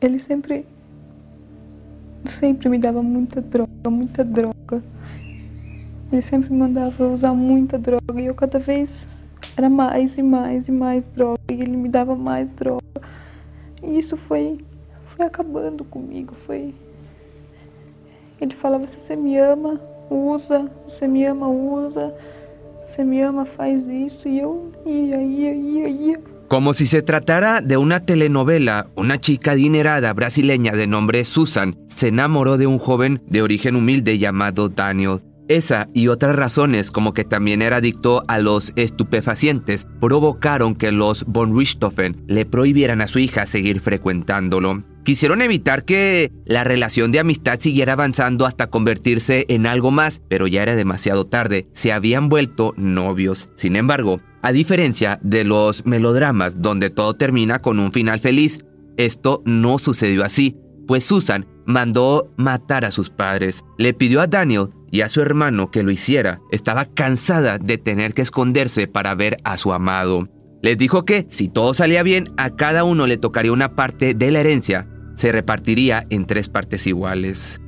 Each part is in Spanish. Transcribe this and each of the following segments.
Ele sempre, sempre me dava muita droga, muita droga. Ele sempre me mandava usar muita droga e eu cada vez era mais e mais e mais droga e ele me dava mais droga. E isso foi, foi acabando comigo, foi... Ele falava, se você me ama, usa, você me ama, usa, você me ama, faz isso. E eu ia, ia, ia, ia. Como si se tratara de una telenovela, una chica adinerada brasileña de nombre Susan se enamoró de un joven de origen humilde llamado Daniel. Esa y otras razones, como que también era adicto a los estupefacientes, provocaron que los von Richthofen le prohibieran a su hija seguir frecuentándolo. Quisieron evitar que la relación de amistad siguiera avanzando hasta convertirse en algo más, pero ya era demasiado tarde. Se habían vuelto novios. Sin embargo, a diferencia de los melodramas donde todo termina con un final feliz, esto no sucedió así, pues Susan mandó matar a sus padres. Le pidió a Daniel y a su hermano que lo hiciera. Estaba cansada de tener que esconderse para ver a su amado. Les dijo que, si todo salía bien, a cada uno le tocaría una parte de la herencia. Se repartiría en tres partes iguales.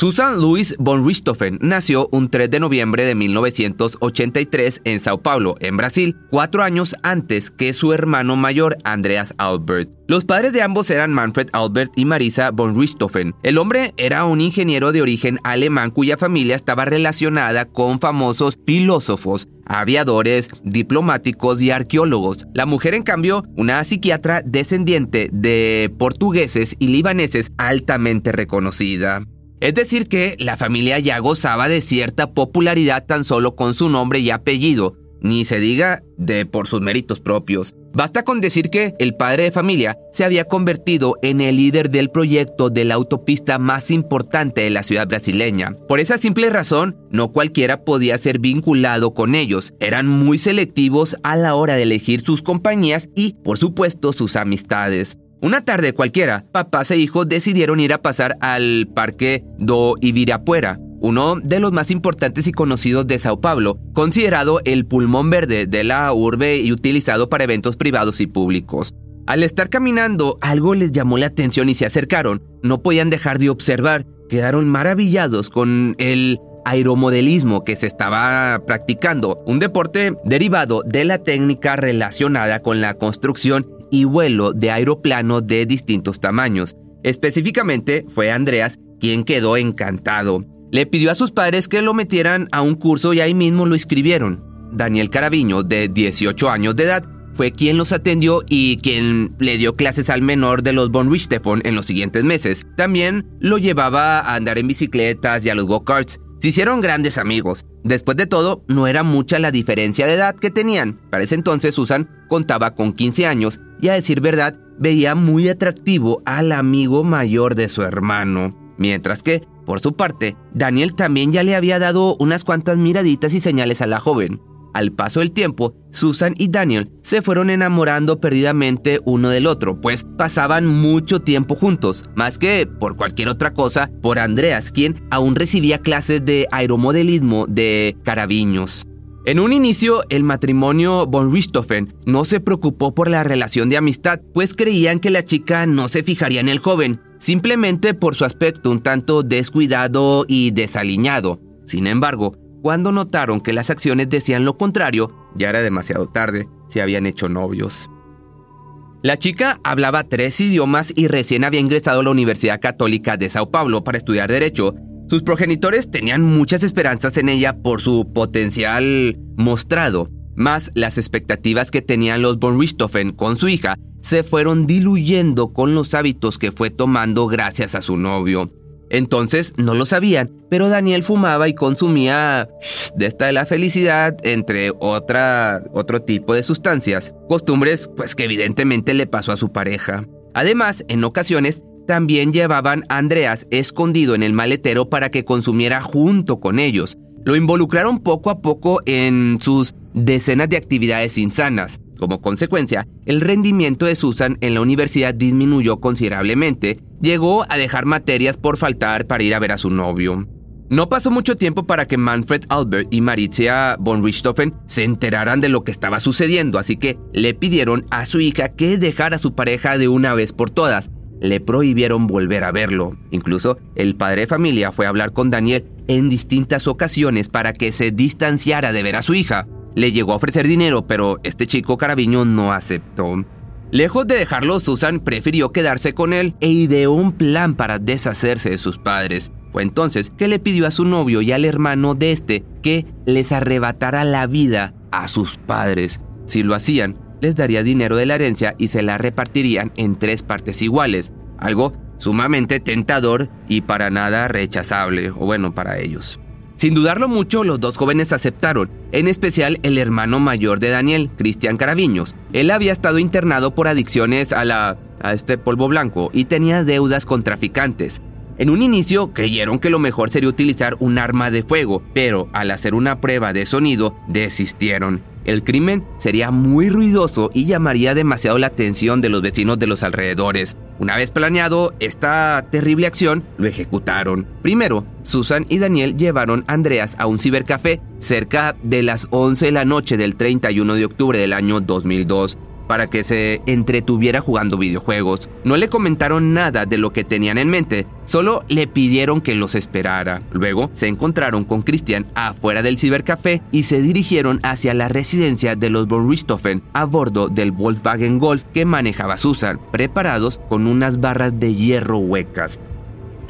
Susan Louise von Richthofen nació un 3 de noviembre de 1983 en Sao Paulo, en Brasil, cuatro años antes que su hermano mayor, Andreas Albert. Los padres de ambos eran Manfred Albert y Marisa von Richthofen. El hombre era un ingeniero de origen alemán cuya familia estaba relacionada con famosos filósofos, aviadores, diplomáticos y arqueólogos. La mujer, en cambio, una psiquiatra descendiente de portugueses y libaneses altamente reconocida. Es decir, que la familia ya gozaba de cierta popularidad tan solo con su nombre y apellido, ni se diga de por sus méritos propios. Basta con decir que el padre de familia se había convertido en el líder del proyecto de la autopista más importante de la ciudad brasileña. Por esa simple razón, no cualquiera podía ser vinculado con ellos. Eran muy selectivos a la hora de elegir sus compañías y, por supuesto, sus amistades. Una tarde cualquiera, papás e hijos decidieron ir a pasar al Parque do Ibirapuera, uno de los más importantes y conocidos de Sao Paulo, considerado el pulmón verde de la urbe y utilizado para eventos privados y públicos. Al estar caminando, algo les llamó la atención y se acercaron. No podían dejar de observar. Quedaron maravillados con el aeromodelismo que se estaba practicando, un deporte derivado de la técnica relacionada con la construcción y vuelo de aeroplano de distintos tamaños. Específicamente fue Andreas quien quedó encantado. Le pidió a sus padres que lo metieran a un curso y ahí mismo lo inscribieron. Daniel Caraviño, de 18 años de edad, fue quien los atendió y quien le dio clases al menor de los Von Richthofen en los siguientes meses. También lo llevaba a andar en bicicletas y a los go-karts. Se hicieron grandes amigos. Después de todo, no era mucha la diferencia de edad que tenían. Para ese entonces Susan contaba con 15 años y a decir verdad, veía muy atractivo al amigo mayor de su hermano. Mientras que, Por su parte, Daniel también ya le había dado unas cuantas miraditas y señales a la joven. Al paso del tiempo, Susan y Daniel se fueron enamorando perdidamente uno del otro, pues pasaban mucho tiempo juntos, más que por cualquier otra cosa, por Andreas, quien aún recibía clases de aeromodelismo de carabiños. En un inicio, el matrimonio von Richthofen no se preocupó por la relación de amistad, pues creían que la chica no se fijaría en el joven, simplemente por su aspecto un tanto descuidado y desaliñado. Sin embargo, cuando notaron que las acciones decían lo contrario, ya era demasiado tarde, se habían hecho novios. La chica hablaba tres idiomas y recién había ingresado a la Universidad Católica de Sao Paulo para estudiar Derecho, sus progenitores tenían muchas esperanzas en ella por su potencial mostrado, más las expectativas que tenían los von Richthofen con su hija se fueron diluyendo con los hábitos que fue tomando gracias a su novio. Entonces no lo sabían, pero Daniel fumaba y consumía de esta de la felicidad, entre otra, otro tipo de sustancias, costumbres pues que evidentemente le pasó a su pareja. Además, en ocasiones también llevaban a Andreas escondido en el maletero para que consumiera junto con ellos. Lo involucraron poco a poco en sus decenas de actividades insanas. Como consecuencia, el rendimiento de Susan en la universidad disminuyó considerablemente. Llegó a dejar materias por faltar para ir a ver a su novio. No pasó mucho tiempo para que Manfred Albert y Maritzia von Richthofen se enteraran de lo que estaba sucediendo, así que le pidieron a su hija que dejara a su pareja de una vez por todas le prohibieron volver a verlo. Incluso el padre de familia fue a hablar con Daniel en distintas ocasiones para que se distanciara de ver a su hija. Le llegó a ofrecer dinero, pero este chico carabiño no aceptó. Lejos de dejarlo, Susan prefirió quedarse con él e ideó un plan para deshacerse de sus padres. Fue entonces que le pidió a su novio y al hermano de este que les arrebatara la vida a sus padres. Si lo hacían, les daría dinero de la herencia y se la repartirían en tres partes iguales, algo sumamente tentador y para nada rechazable, o bueno, para ellos. Sin dudarlo mucho, los dos jóvenes aceptaron, en especial el hermano mayor de Daniel, Cristian Caraviños. Él había estado internado por adicciones a la a este polvo blanco y tenía deudas con traficantes. En un inicio creyeron que lo mejor sería utilizar un arma de fuego, pero al hacer una prueba de sonido desistieron. El crimen sería muy ruidoso y llamaría demasiado la atención de los vecinos de los alrededores. Una vez planeado esta terrible acción, lo ejecutaron. Primero, Susan y Daniel llevaron a Andreas a un cibercafé cerca de las 11 de la noche del 31 de octubre del año 2002 para que se entretuviera jugando videojuegos. No le comentaron nada de lo que tenían en mente, solo le pidieron que los esperara. Luego se encontraron con Christian afuera del cibercafé y se dirigieron hacia la residencia de los von Richthofen a bordo del Volkswagen Golf que manejaba Susan, preparados con unas barras de hierro huecas.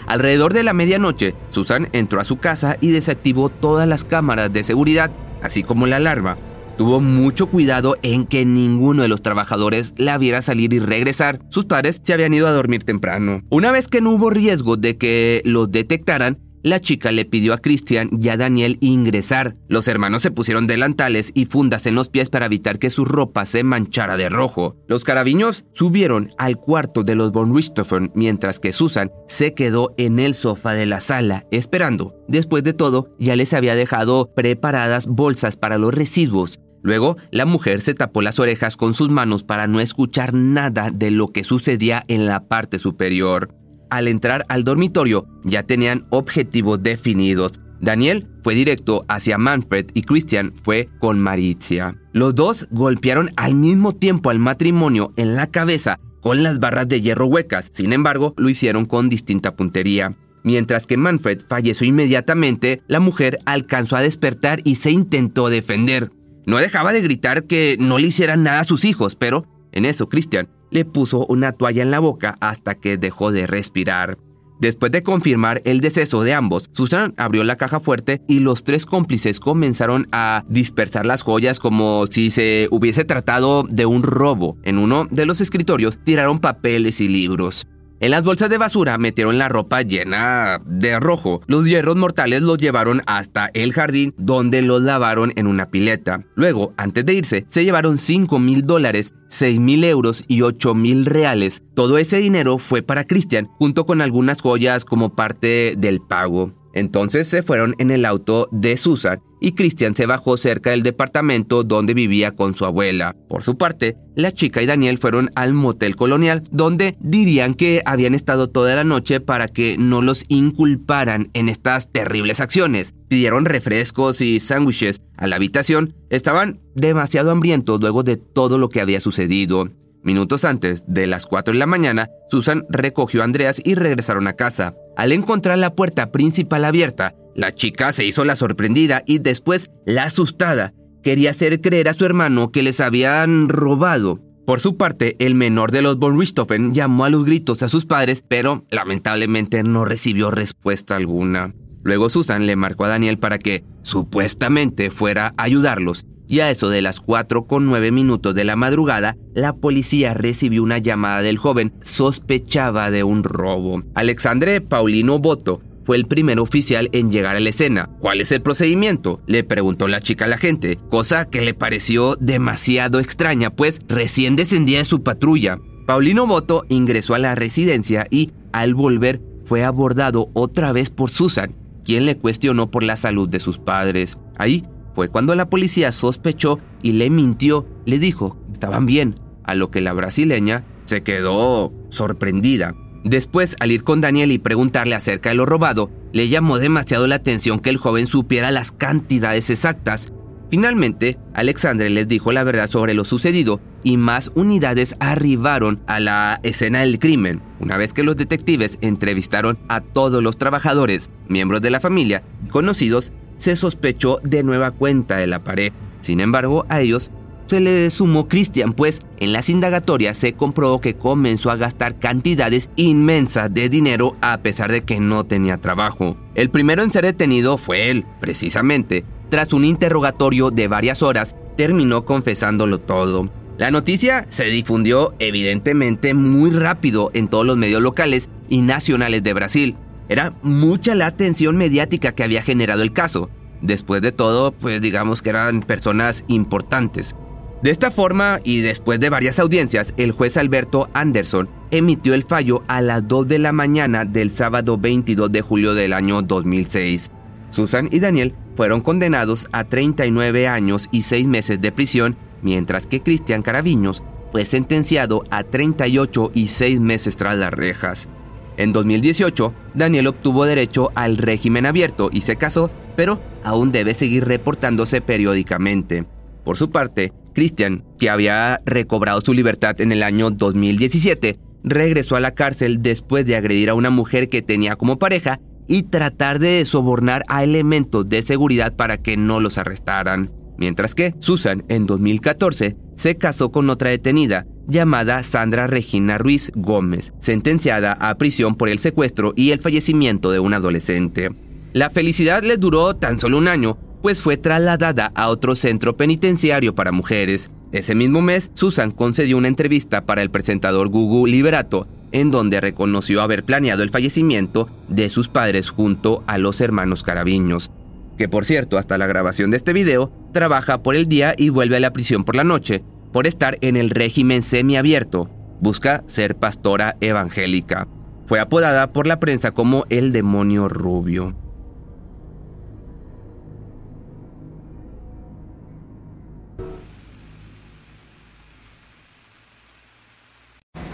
Alrededor de la medianoche, Susan entró a su casa y desactivó todas las cámaras de seguridad, así como la alarma, Tuvo mucho cuidado en que ninguno de los trabajadores la viera salir y regresar. Sus padres se habían ido a dormir temprano. Una vez que no hubo riesgo de que los detectaran, la chica le pidió a Christian y a Daniel ingresar. Los hermanos se pusieron delantales y fundas en los pies para evitar que su ropa se manchara de rojo. Los carabiños subieron al cuarto de los von Richthofen mientras que Susan se quedó en el sofá de la sala esperando. Después de todo, ya les había dejado preparadas bolsas para los residuos. Luego, la mujer se tapó las orejas con sus manos para no escuchar nada de lo que sucedía en la parte superior. Al entrar al dormitorio, ya tenían objetivos definidos. Daniel fue directo hacia Manfred y Christian fue con Maritzia. Los dos golpearon al mismo tiempo al matrimonio en la cabeza con las barras de hierro huecas, sin embargo, lo hicieron con distinta puntería. Mientras que Manfred falleció inmediatamente, la mujer alcanzó a despertar y se intentó defender. No dejaba de gritar que no le hicieran nada a sus hijos, pero en eso Christian le puso una toalla en la boca hasta que dejó de respirar. Después de confirmar el deceso de ambos, Susan abrió la caja fuerte y los tres cómplices comenzaron a dispersar las joyas como si se hubiese tratado de un robo. En uno de los escritorios tiraron papeles y libros. En las bolsas de basura metieron la ropa llena de rojo. Los hierros mortales los llevaron hasta el jardín donde los lavaron en una pileta. Luego, antes de irse, se llevaron 5 mil dólares, 6 mil euros y 8 mil reales. Todo ese dinero fue para Christian, junto con algunas joyas como parte del pago. Entonces se fueron en el auto de Susan y Christian se bajó cerca del departamento donde vivía con su abuela. Por su parte, la chica y Daniel fueron al motel colonial donde dirían que habían estado toda la noche para que no los inculparan en estas terribles acciones. Pidieron refrescos y sándwiches a la habitación. Estaban demasiado hambrientos luego de todo lo que había sucedido. Minutos antes de las 4 de la mañana, Susan recogió a Andreas y regresaron a casa. Al encontrar la puerta principal abierta, la chica se hizo la sorprendida y después la asustada. Quería hacer creer a su hermano que les habían robado. Por su parte, el menor de los von Richthofen llamó a los gritos a sus padres, pero lamentablemente no recibió respuesta alguna. Luego Susan le marcó a Daniel para que, supuestamente, fuera a ayudarlos y a eso de las 4 con 9 minutos de la madrugada, la policía recibió una llamada del joven. Sospechaba de un robo. Alexandre Paulino Boto fue el primer oficial en llegar a la escena. ¿Cuál es el procedimiento? Le preguntó la chica a la gente, cosa que le pareció demasiado extraña, pues recién descendía de su patrulla. Paulino Boto ingresó a la residencia y, al volver, fue abordado otra vez por Susan, quien le cuestionó por la salud de sus padres. Ahí cuando la policía sospechó y le mintió, le dijo que estaban bien, a lo que la brasileña se quedó sorprendida. Después, al ir con Daniel y preguntarle acerca de lo robado, le llamó demasiado la atención que el joven supiera las cantidades exactas. Finalmente, Alexandre les dijo la verdad sobre lo sucedido y más unidades arribaron a la escena del crimen. Una vez que los detectives entrevistaron a todos los trabajadores, miembros de la familia conocidos, se sospechó de nueva cuenta de la pared. Sin embargo, a ellos se le sumó Christian, pues en las indagatorias se comprobó que comenzó a gastar cantidades inmensas de dinero a pesar de que no tenía trabajo. El primero en ser detenido fue él, precisamente. Tras un interrogatorio de varias horas, terminó confesándolo todo. La noticia se difundió evidentemente muy rápido en todos los medios locales y nacionales de Brasil. Era mucha la atención mediática que había generado el caso. Después de todo, pues digamos que eran personas importantes. De esta forma, y después de varias audiencias, el juez Alberto Anderson emitió el fallo a las 2 de la mañana del sábado 22 de julio del año 2006. Susan y Daniel fueron condenados a 39 años y 6 meses de prisión, mientras que Cristian Caraviños fue sentenciado a 38 y 6 meses tras las rejas. En 2018, Daniel obtuvo derecho al régimen abierto y se casó, pero aún debe seguir reportándose periódicamente. Por su parte, Christian, que había recobrado su libertad en el año 2017, regresó a la cárcel después de agredir a una mujer que tenía como pareja y tratar de sobornar a elementos de seguridad para que no los arrestaran. Mientras que Susan, en 2014, se casó con otra detenida, llamada Sandra Regina Ruiz Gómez, sentenciada a prisión por el secuestro y el fallecimiento de un adolescente. La felicidad le duró tan solo un año, pues fue trasladada a otro centro penitenciario para mujeres. Ese mismo mes, Susan concedió una entrevista para el presentador Gugu Liberato, en donde reconoció haber planeado el fallecimiento de sus padres junto a los hermanos Caraviños, que por cierto, hasta la grabación de este video, trabaja por el día y vuelve a la prisión por la noche, por estar en el régimen semiabierto. Busca ser pastora evangélica. Fue apodada por la prensa como el demonio rubio.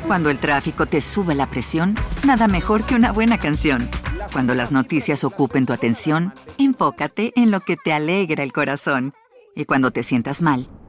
Cuando el tráfico te sube la presión, nada mejor que una buena canción. Cuando las noticias ocupen tu atención, enfócate en lo que te alegra el corazón. Y cuando te sientas mal,